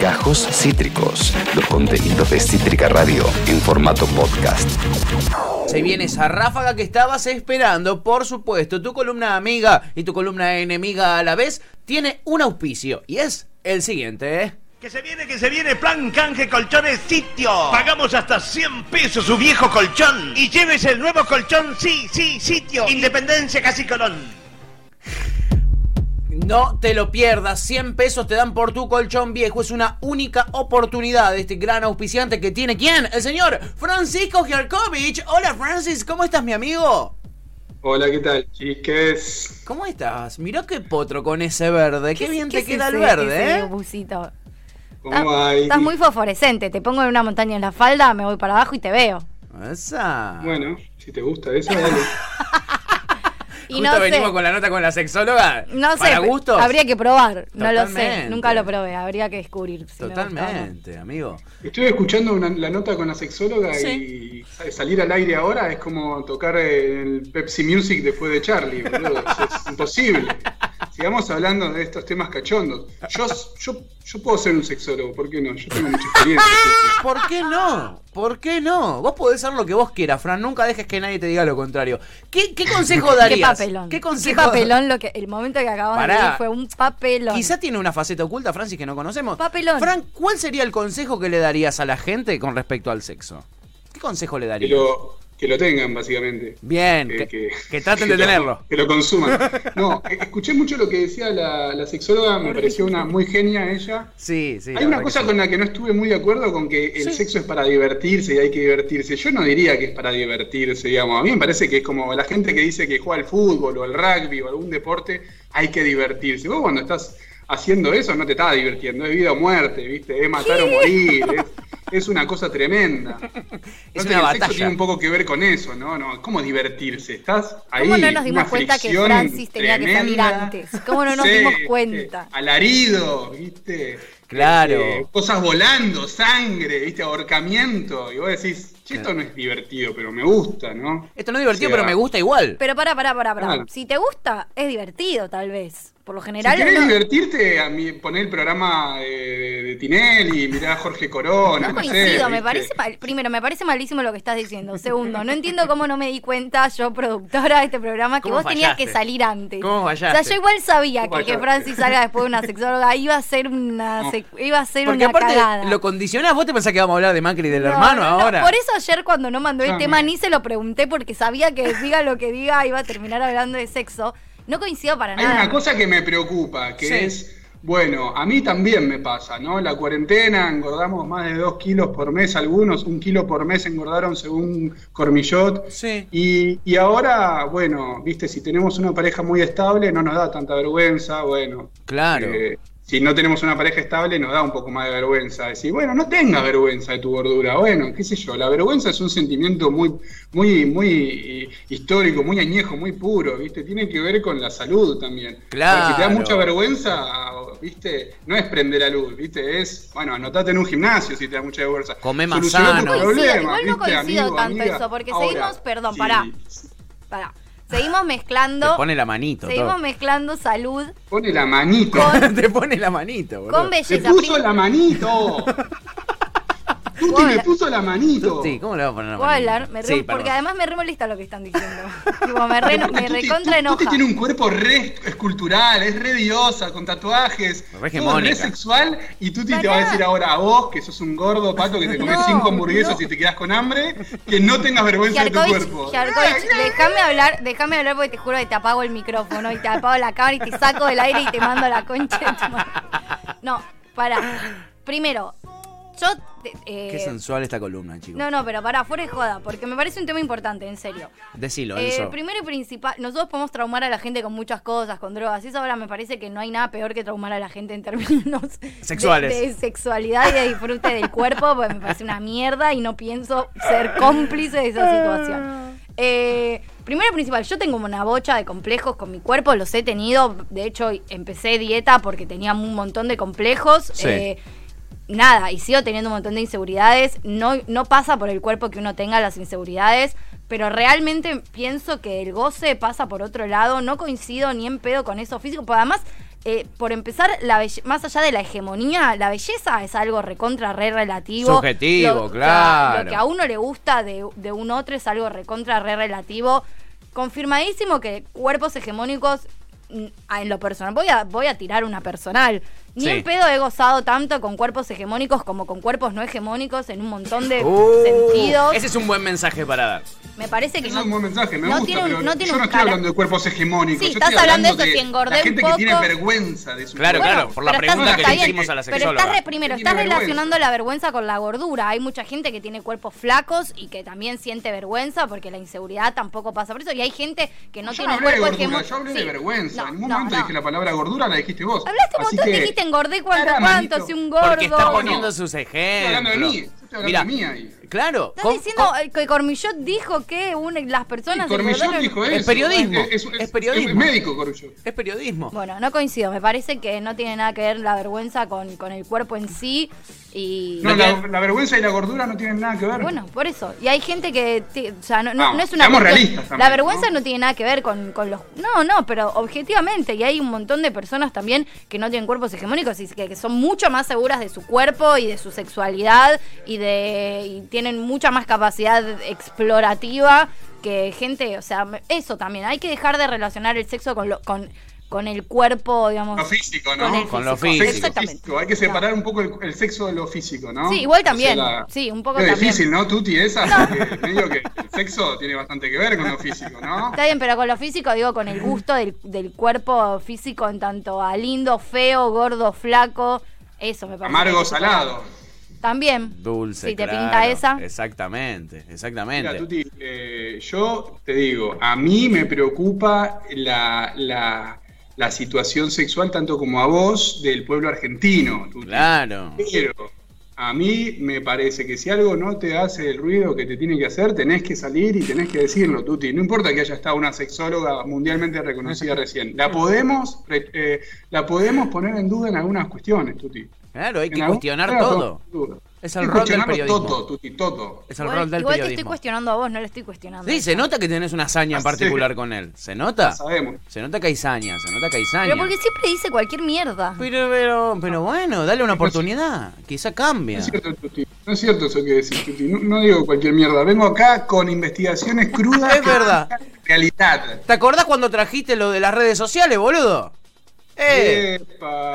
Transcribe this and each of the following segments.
Gajos Cítricos, los contenidos de Cítrica Radio en formato podcast. Se viene esa ráfaga que estabas esperando, por supuesto. Tu columna amiga y tu columna enemiga a la vez tiene un auspicio y es el siguiente, ¿eh? Que se viene, que se viene, plan canje colchones sitio. Pagamos hasta 100 pesos su viejo colchón. Y llévese el nuevo colchón, sí, sí, sitio. Independencia casi colón. No te lo pierdas, 100 pesos te dan por tu colchón viejo. Es una única oportunidad de este gran auspiciante que tiene quién? El señor Francisco Giarkovich. Hola Francis, ¿cómo estás mi amigo? Hola, ¿qué tal, chiques? ¿Cómo estás? Mirá qué potro con ese verde. Qué, bien te queda el verde, ¿eh? busito? ¿Cómo Estás- hay? Estás muy fosforescente. Te pongo en una montaña en la falda, me voy para abajo y te veo. Esa. Bueno, si te gusta eso, dale. Y Justo no venimos sé, con la nota con la sexóloga. no sé, Para gustos. habría que probar. No lo sé, nunca lo probé. Habría que descubrir. si. Totalmente, amigo. Estuve escuchando una- la nota con la sexóloga Sí. y salir al aire ahora es como tocar el Pepsi Music después de Charlie, boludo. Es imposible. Sigamos hablando de estos temas cachondos. Yo, yo, yo puedo ser un sexólogo, ¿por qué no? Yo tengo mucha experiencia. ¿Por qué no? ¿Por qué no? Vos podés ser lo que vos quieras, Fran. Nunca dejes que nadie te diga lo contrario. ¿Qué, qué consejo Qué darías? papelón. ¿Qué Qué consejo? papelón lo que el momento que acabamos Pará. de decir fue un papelón. Quizá tiene una faceta oculta, Francis, que no conocemos. Papelón. Fran, ¿cuál sería el consejo que le darías a la gente con respecto al sexo? ¿Qué consejo le darías? lo, que lo tengan, básicamente. Bien, Que- que, que- que traten de lo- tenerlo. Que lo consuman. No, eh, escuché mucho lo que decía la, la sexóloga, me pareció una muy genia ella. Sí, sí. Hay una cosa con la que no estuve muy de acuerdo con que el Sí. sexo es para divertirse y hay que divertirse. Yo no diría que es para divertirse, digamos. A mí me parece que es como la gente que dice que juega al fútbol o al rugby o algún deporte, hay que divertirse. Vos cuando estás haciendo eso no te estás divirtiendo, es vida o muerte, ¿viste? Es matar o morir, es, es una cosa tremenda. Es una El sexo batalla. tiene un poco que ver con eso, ¿no? no ¿Cómo divertirse? Estás ahí. ¿Cómo no nos dimos una cuenta que Francis tenía que salir tremenda. antes? ¿Cómo no nos Sí, dimos cuenta? Alarido, ¿viste? Claro. Este, cosas volando, sangre, ¿viste? Ahorcamiento. Y vos decís, che, esto no es divertido, pero me gusta, ¿no? Esto no es divertido, O sea, pero me gusta igual. Pero pará, pará, pará, pará. Claro. Si te gusta, es divertido, tal vez. Por lo Si general. querés no- divertirte, a mí, poné el programa de, de, Tinelli, mirá a Jorge Corona, No no, sé, coincido, me parece mal- primero, me parece malísimo lo que estás diciendo. Segundo, no entiendo cómo no me di cuenta, yo productora de este programa, que ¿Cómo vos tenías que salir antes. ¿Cómo O fallaste? sea, yo igual sabía ¿Cómo que que? Francis salga después de una sexóloga iba a ser una sec- iba a ser Porque una aparte cagada. lo condicionás, vos te pensás que vamos a hablar de Macri y del No, hermano no, no. ahora. Por eso ayer cuando no mandó el No, tema no. ni se lo pregunté porque sabía que diga lo que diga iba a terminar hablando de sexo. No coincido para Hay nada. una cosa que me preocupa, que Sí. es, bueno, a mí también me pasa, ¿no? La cuarentena, engordamos más de dos kilos por mes algunos, un kilo por mes engordaron según Cormillot. Sí. Y, y ahora, bueno, viste, si tenemos una pareja muy estable no nos da tanta vergüenza, bueno. Claro. eh, si no tenemos una pareja estable nos da un poco más de vergüenza. Decir, bueno, no tengas vergüenza de tu gordura. Bueno, qué sé yo, la vergüenza es un sentimiento muy, muy, muy eh, histórico, muy añejo, muy puro, ¿viste? Tiene que ver con la salud también. Claro. Porque si te da mucha vergüenza, ¿viste? No es prender la luz, ¿viste? Es, bueno, anotate en un gimnasio si te da mucha vergüenza. Comé más sano. No coincido, problema, igual no ¿viste, coincido amigo, tanto amiga? eso, porque Ahora, seguimos- perdón, sí, pará. Pará. Seguimos mezclando. Te pone la manito. seguimos todo. mezclando salud Pone la manito. te pone la manito, boludo. con ¡Me belleza. puso Prim- la manito! Tuti ¿Puedo me puso la manito. Sí, ¿cómo le va a poner la ¿Puedo manito? hablar? Me re- Sí, porque además me re molesta lo que están diciendo. tipo, me, re, me Tuti- recontra Tuti enoja. tiene un cuerpo re escultural, es re diosa, con tatuajes, Re todo re sexual, y Tuti te va a decir ahora a vos, que sos un gordo pato que te comes No, cinco hamburguesas no. y te quedas con hambre, que no tengas vergüenza de tu cuerpo. Giarkovich, déjame hablar, déjame hablar porque te juro que te apago el micrófono y te apago la cámara y te saco del aire y te mando la concha de tu madre. No, para. Primero, yo. eh, Qué sensual esta columna, chicos. no, no, pero para, fuera de joda, porque me parece un tema importante, en serio. Decilo, Eh, Enzo. primero y principal, nosotros podemos traumar a la gente con muchas cosas, con drogas. Y eso ahora me parece que no hay nada peor que traumar a la gente en términos de- Sexuales. De, sexualidad y de disfrute del cuerpo, porque me parece una mierda y no pienso ser cómplice de esa situación. Eh, primero y principal, yo tengo una bocha de complejos con mi cuerpo, los he tenido. De hecho, empecé dieta porque tenía un montón de complejos. Sí. Eh, nada, y sigo teniendo un montón de inseguridades. No, no pasa por el cuerpo que uno tenga las inseguridades, pero realmente pienso que el goce pasa por otro lado. No coincido ni en pedo con eso físico, porque además eh, por empezar, la más allá de la hegemonía, la belleza es algo recontra re relativo. Subjetivo, Lo- claro. Lo que a uno le gusta de, de un otro es algo recontra re relativo. Confirmadísimo que cuerpos hegemónicos, mm, en lo personal, voy a, voy a tirar una personal. Ni Sí. en pedo he gozado tanto con cuerpos hegemónicos como con cuerpos no hegemónicos en un montón de Uh, sentidos. Ese es un buen mensaje para dar. Me parece que Eso no, es un buen mensaje, me no gusta, tiene un- pero no tiene yo no estoy cara- hablando de cuerpos hegemónicos. Sí, yo estás estoy hablando hablando de eso, de si engordé la un gente que tiene poco- vergüenza de su Claro, cuerpo. claro, por la pero pregunta estás- que está le bien, hicimos a la Pero sexóloga. estás, re- primero, estás relacionando la vergüenza con la gordura. Hay mucha gente que tiene cuerpos flacos y que también siente vergüenza porque la inseguridad tampoco pasa por eso. Y hay gente que no yo tiene no hablé cuerpo hegemónico. yo hablé de vergüenza. En ningún momento dije la palabra gordura, la dijiste vos. Hablaste un montón, dijiste engordé cuánto, cuánto, si un gordo. Porque está no. poniendo sus Estoy ejemplos. hablando de mí, estoy hablando Mira, de mí ahí. Claro. Estás diciendo con- que Cormillot dijo que una- las personas... Sí, Cormillot dijo eso. Es periodismo, Es, es periodismo. Es médico, Cormillot. es periodismo. Bueno, no coincido. Me parece que no tiene nada que ver la vergüenza con, con el cuerpo en sí. Y No, la, vergüenza y la gordura no tienen nada que ver. Bueno, por eso. Y hay gente que. O sea, no, no, no es una. realistas también, la vergüenza ¿no? ¿no? tiene nada que ver con, con los. No, no, pero objetivamente. Y hay un montón de personas también que no tienen cuerpos hegemónicos y que, que son mucho más seguras de su cuerpo y de su sexualidad y de. y tienen mucha más capacidad explorativa que gente. O sea, eso también. Hay que dejar de relacionar el sexo con lo, con, con el cuerpo, digamos. Lo físico, ¿no? Con, Con lo físico. físico. Exactamente. físico. Hay que separar un poco el, el sexo de lo físico, ¿no? Sí, igual también. O sea, la- Sí, un poco es también. difícil, ¿no, Tuti? Esa, porque medio que el sexo tiene bastante que ver con lo físico, ¿no? Está bien, pero con lo físico digo con el gusto del, del cuerpo físico en tanto a lindo, feo, gordo, flaco. Eso me parece. Amargo, salado. También. Dulce. Si te claro. pinta esa. Exactamente, exactamente. Mira, Tuti, eh, yo te digo, a mí me preocupa la, la, la situación sexual, tanto como a vos, del pueblo argentino, Tuti. Claro. Pero a mí me parece que si algo no te hace el ruido que te tiene que hacer, tenés que salir y tenés que decirlo, Tuti. No importa que haya estado una sexóloga mundialmente reconocida recién. La podemos, eh, la podemos poner en duda en algunas cuestiones, Tuti. Claro, hay En que cuestionar claro, todo. Es el rol del periodismo. Todo, Tuti, todo. Es el Igual, rol del igual te estoy periodismo. cuestionando a vos, no le estoy cuestionando. Sí, se nota que tenés una hazaña en Ah, sí. particular con él. ¿Se nota? Ya sabemos. Se nota que hay saña, se nota que hay saña. Pero porque siempre dice cualquier mierda. Pero, pero, pero bueno, dale una oportunidad. Quizá No cambia. es cierto, Tuti. No es cierto eso que decís, Tuti. No, no digo cualquier mierda. Vengo acá con investigaciones crudas. Es verdad. Realidad. ¿Te acordás cuando trajiste lo de las redes sociales, boludo? ¡Eh!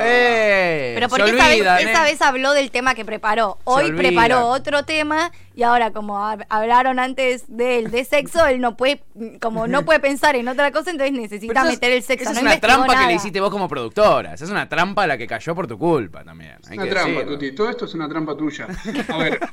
¡Eh! Pero porque esa, vez, olvidan, esa ¿eh? vez habló del tema que preparó. Hoy preparó otro tema y ahora como hab- hablaron antes de él de sexo, él no puede, como no puede pensar en otra cosa, entonces necesita meter el sexo. Esa no es una trampa que le hiciste vos como productora. Esa es una trampa a la que cayó por tu culpa también. Es hay una que trampa, decirlo. Tuti. Todo esto es una trampa tuya. A ver.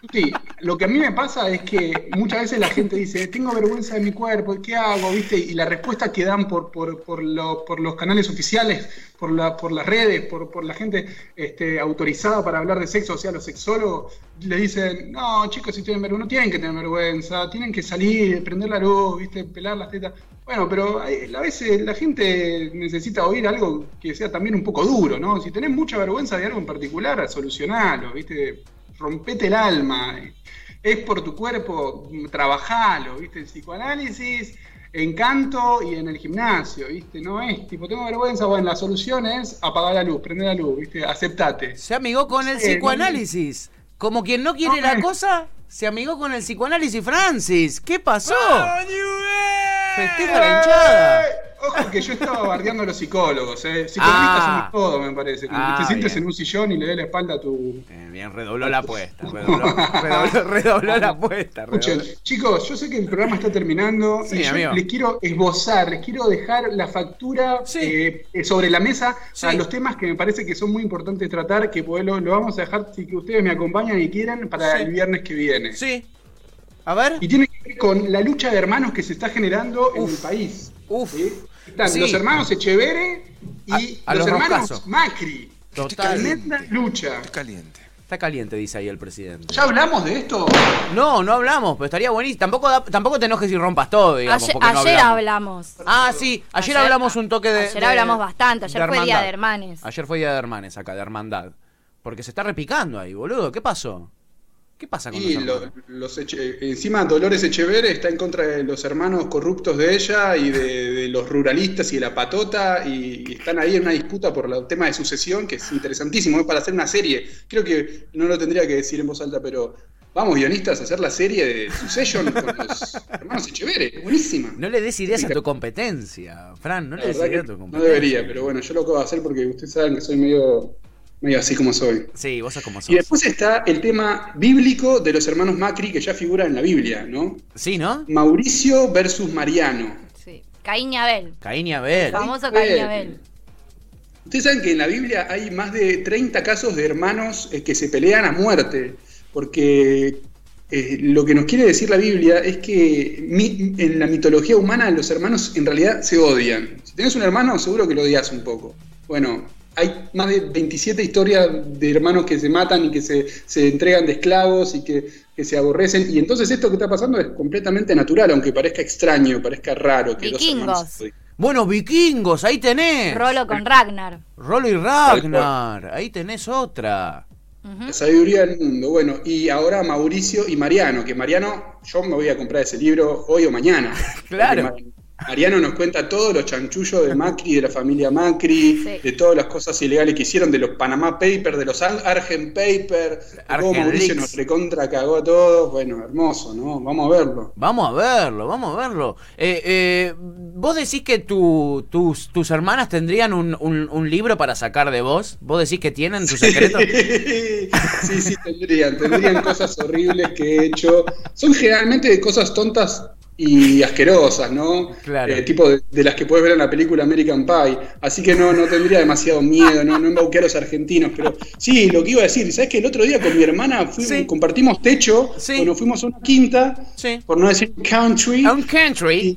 Tuti, lo que a mí me pasa es que muchas veces la gente dice, tengo vergüenza de mi cuerpo, ¿qué hago? ¿Viste? Y la respuesta que dan por, por, por, lo- por los canales oficiales, por, la, por las redes, por, la gente este, autorizada para hablar de sexo, o sea, los sexólogos, le dicen, no, chicos, si tienen vergüenza, no tienen que tener vergüenza, tienen que salir, prender la luz, ¿viste? Pelar las tetas. Bueno, pero a veces la gente necesita oír algo que sea también un poco duro, ¿no? Si tenés mucha vergüenza de algo en particular, solucionalo, ¿viste? Rompete el alma. Es por tu cuerpo, trabajalo, ¿viste? El psicoanálisis, encanto y en el gimnasio, ¿viste? No es tipo, tengo vergüenza, bueno, la solución es apagar la luz, prender la luz, ¿viste? Aceptate. Se amigó con el Sí, psicoanálisis. Como quien no quiere No, la cosa, se amigó con el psicoanálisis Francis. ¿Qué pasó? Festeja la hinchada. Ojo que yo estaba bardeando a los psicólogos, ¿eh? Psicologistas Ah. somos todos, me parece. Ah, que te sientes bien. en un sillón y le des la espalda a tu, Eh, bien, redobló la apuesta. Redobló, redobló- redobló la apuesta. Escuchen, chicos, yo sé que el programa está terminando Sí, y yo amigo. les quiero esbozar, les quiero dejar la factura Sí. eh, sobre la mesa Sí. a los temas que me parece que son muy importantes tratar, que pues, lo, lo vamos a dejar si que ustedes me acompañan y quieren para el viernes que viene. Sí. A ver. Y tiene que ver con la lucha de hermanos que se está generando en el país. Uf. ¿sí? Están Sí. los hermanos Echevere y A- a los, los hermanos. Macri. Total. Tremenda lucha. Caliente. Está caliente, dice ahí el presidente. ¿Ya hablamos de esto? No, no hablamos, pero estaría buenísimo. Tampoco, da- tampoco te enojes y rompas todo, digamos. Ayer, porque no ayer hablamos. hablamos. Ah, sí, ayer, Ayer- hablamos un toque de. ayer de- hablamos bastante, ayer fue Día de Hermanes. Ayer fue día de hermanes acá, de hermandad. Porque se está repicando ahí, boludo. ¿Qué pasó? ¿Qué pasa con Y los lo- hermanos? los Eche- encima Dolores Echeverre está en contra de los hermanos corruptos de ella y de, de los ruralistas y de la patota y, y están ahí en una disputa por el tema de sucesión que es interesantísimo, es para hacer una serie. Creo que no lo tendría que decir en voz alta, pero vamos guionistas a hacer la serie de Succession con los hermanos Echeverre, buenísima. No le des ideas a tu competencia, Fran, no La le des ideas a que tu no competencia. debería, pero bueno, yo lo acabo de hacer porque ustedes saben que soy medio, medio así como soy. Sí, vos sos como sos. Y después está el tema bíblico de los hermanos Macri que ya figura en la Biblia, ¿no? Sí, ¿no? Mauricio versus Mariano. Sí. Caín y Abel. Caín y Abel. El famoso. Caín y Abel. Ustedes saben que en la Biblia hay más de 30 casos de hermanos eh, que se pelean a muerte, porque eh, lo que nos quiere decir la Biblia es que mi- en la mitología humana los hermanos en realidad se odian. Si tenés un hermano, seguro que lo odias un poco. Bueno, hay más de 27 historias de hermanos que se matan y que se, se entregan de esclavos y que, que se aborrecen. Y entonces esto que está pasando es completamente natural, aunque parezca extraño, parezca raro. Que Vikingos. Bueno, vikingos, ahí tenés. Rolo con Ragnar. Rolo y Ragnar, ahí tenés otra. La sabiduría del mundo. Bueno, y ahora Mauricio y Mariano, que Mariano, yo me voy a comprar ese libro hoy o mañana. Claro. Porque Mariano nos cuenta todos los chanchullos de Macri, de la familia Macri, Sí. de todas las cosas ilegales que hicieron, de los Panama Papers, de los Ar- Argent Papers, de cómo Mauricio nos recontra cagó a todos. Bueno, hermoso, ¿no? Vamos a verlo. Vamos a verlo, vamos a verlo. Eh, eh, vos decís que tu- tus, tus hermanas tendrían un, un- un libro para sacar de vos. ¿Vos decís que tienen tus secretos? sí, sí, tendrían, tendrían cosas horribles que he hecho. Son generalmente de cosas tontas y asquerosas, ¿no? Claro. Eh, tipo de, de las que puedes ver en la película American Pie. Así que no, no tendría demasiado miedo, no, no embauqué a los argentinos. Pero sí, lo que iba a decir, ¿sabes que el otro día con mi hermana Sí. compartimos techo, Sí. bueno, fuimos a una quinta, Sí. por no decir country. A un country.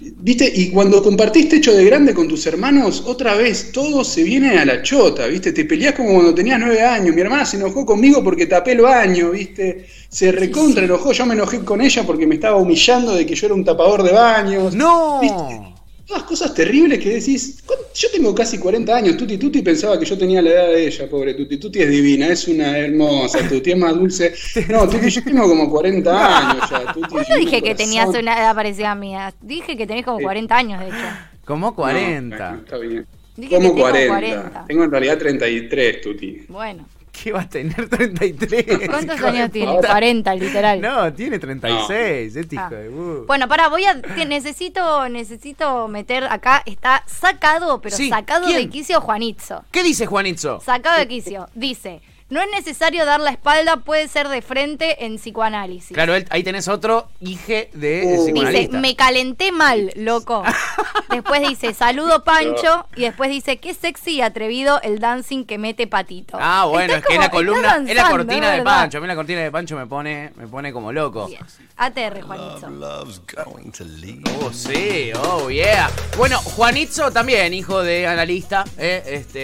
Y, ¿Viste? Y cuando compartís techo de grande con tus hermanos, otra vez todo se viene a la chota, ¿viste? Te peleás como cuando tenías nueve años. Mi hermana se enojó conmigo porque tapé el baño, ¿viste? Se recontra enojó. Yo me enojé con ella porque me estaba humillando de que yo era un tapador de baños. No. ¿Viste? Todas cosas terribles que decís. "¿Cuán- Yo tengo casi 40 años. Tuti Tuti pensaba que yo tenía la edad de ella, pobre Tuti. Tuti es divina, es una hermosa. Tuti es más dulce. No, Tuti, yo tengo como 40 años ya. Tuti, no dije que tenías una edad parecida a mía. Dije que tenés como 40 años, de hecho. Como No, 40. bueno, está bien. Dije Como que tengo 40. 40. Tengo en realidad 33, Tuti. Bueno. ¿Qué va a tener 33? ¿Cuántos años tiene? puta. 40, literal. No, tiene 36. Este Ah. hijo de bu. Bueno, pará, voy a. te- necesito, necesito meter acá. Está sacado, pero Sí, sacado ¿quién? de quicio Juanitzo. ¿Qué dice Juanitzo? Sacado de quicio. Dice: No es necesario dar la espalda, puede ser de frente en psicoanálisis. Claro, él- ahí tenés otro hije de Uh. Dice, me calenté mal, loco. Después dice, saludo Pancho. Y después dice, qué sexy y atrevido el dancing que mete patito. Ah, bueno, es que la columna, es la cortina de ¿verdad? Pancho. A mí la cortina de Pancho me pone, me pone como loco. Bien. ATR, Juanito. Love's going to leave. Oh, sí, oh, yeah. Bueno, Juanitzo también, hijo de analista. eh, este,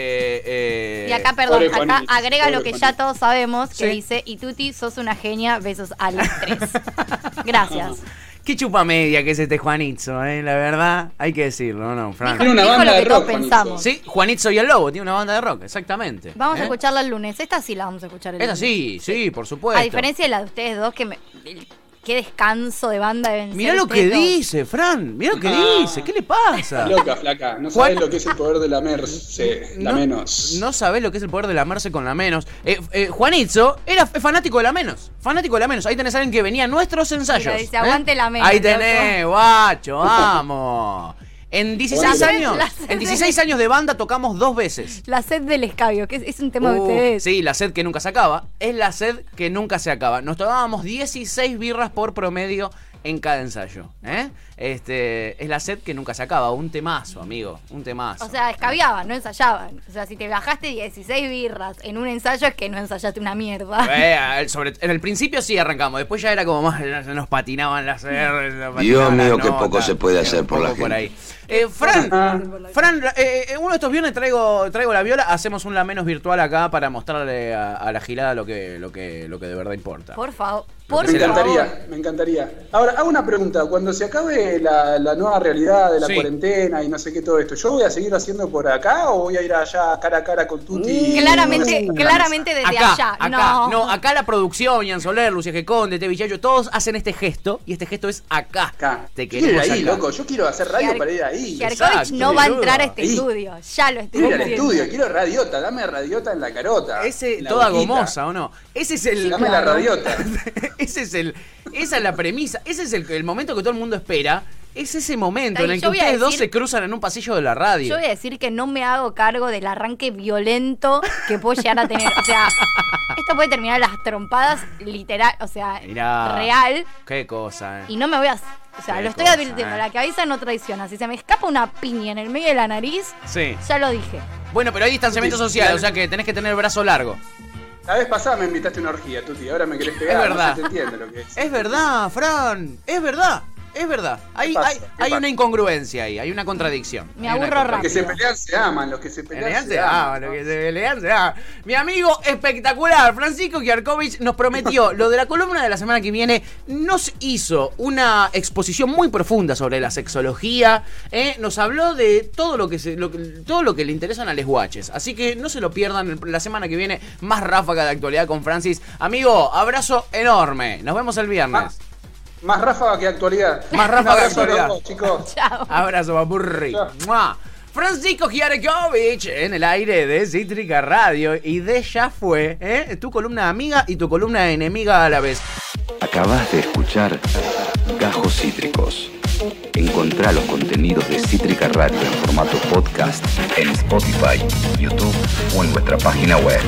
eh, Y acá, perdón, Pobre acá agrega lo que ya todos sabemos, que Sí. dice, y Tuti, sos una genia, besos a las tres. Gracias. Qué chupa media que es este Juanitzo, eh, la verdad, hay que decirlo, ¿no, Fran? Tiene una banda lo de que todos rock, Juanito. pensamos. Sí, Juanitzo y el Lobo, tiene una banda de rock, exactamente. Vamos a ¿eh? escucharla el lunes. Esta sí la vamos a escuchar el Esa lunes. sí, sí, por supuesto. A diferencia de la de ustedes dos, que me... Qué descanso de banda deben Mirá ser lo que dice, Fran, mirá lo que Ah. dice, ¿qué le pasa? Loca, flaca. No sabes lo que es el poder de la merce, la no, menos. No sabés lo que es el poder de la Merce con la menos. Eh, eh, Juanitzo era fanático de la menos. Fanático de la menos. Ahí tenés a alguien que venía a nuestros ensayos. Dice, ¿eh? "Aguante la menos, Ahí tenés, guacho, vamos. En 16 La años, en 16 años de banda tocamos dos veces. La sed del escabio, que es, es un tema de Uh, ustedes. sí, la sed que nunca se acaba. Es la sed que nunca se acaba. Nos tomábamos 16 birras por promedio en cada ensayo. ¿eh? Este, es la sed que nunca se acaba. Un temazo, amigo. Un temazo. O sea, escabiaban, no ensayaban. O sea, si te bajaste 16 birras en un ensayo es que no ensayaste una mierda. Eh, sobre- en el principio sí arrancamos, después ya era como más, ya nos patinaban las R, nos patinaban Dios las mío, qué poco se puede hacer por la gente. ahí. Eh, Fran, Ah. Fran eh, eh, uno de estos viernes traigo, traigo la viola, hacemos un la menos virtual acá para mostrarle a, a la gilada lo que, lo que, lo que de verdad importa. Por favor, por me favor. encantaría, me encantaría. Ahora, hago una pregunta. Cuando se acabe la, la nueva realidad de la Sí. cuarentena y no sé qué todo esto. ¿Yo voy a seguir haciendo por acá o voy a ir allá cara a cara con Tuti? Claramente, No sé. claramente desde acá, allá. acá, no. acá la producción, Ian Soler, Lucia Geconde, Te Villayo, todos hacen este gesto y este gesto es acá. Acá. Te quiero ir ahí, acá. loco. Yo quiero hacer radio Giar- para ir ahí. No va a entrar a este Ahí. estudio. Ya lo estoy Quiero ir al estudio, quiero radiota, dame radiota en la carota. Ese, en la toda boquita. gomosa, ¿o no? Ese es el. Dame la radiota. ese es el. Esa es la premisa. Ese es el, el momento que todo el mundo espera. Es ese momento en el que ustedes dos se cruzan en un pasillo de la radio. Yo voy a decir que no me hago cargo del arranque violento que puedo llegar a tener. O sea, esto puede terminar las trompadas literal, o sea, Mirá. real. Qué cosa, eh. Y no me voy a. O sea, Qué lo estoy cosa, advirtiendo. eh. La que avisa no traiciona. Si se me escapa una piña en el medio de la nariz, Sí. ya lo dije. Bueno, pero hay distanciamiento Sí, social, claro. o sea que tenés que tener el brazo largo. La vez pasada me invitaste a una orgía, Tuti. Ahora me querés pegar. Es verdad. No se te entiende lo que es. Es verdad, Fran. Es verdad. Es verdad. Hay, pasa? hay, una incongruencia ahí, hay una contradicción. Me Hay aburro Los que se pelean se aman, los que se pelean Pelean se se aman. ama, lo que se pelean se ama. Mi amigo espectacular, Francisco Kiarkovich, nos prometió lo de la columna de la semana que viene. Nos hizo una exposición muy profunda sobre la sexología. ¿eh? Nos habló de todo lo que se, lo que- todo lo que le interesan a les guaches. Así que no se lo pierdan la semana que viene. Más ráfaga de actualidad con Francis. Amigo, abrazo enorme. Nos vemos el viernes. Más ráfaga que actualidad. Más ráfaga que actualidad. chicos. Chao. Abrazo, papurri. Francisco Giarkovich en el aire de Cítrica Radio y de ya fue, ¿eh? Tu columna amiga y tu columna enemiga a la vez. Acabas de escuchar Gajos Cítricos. Encontrá los contenidos de Cítrica Radio en formato podcast en Spotify, YouTube o en nuestra página web.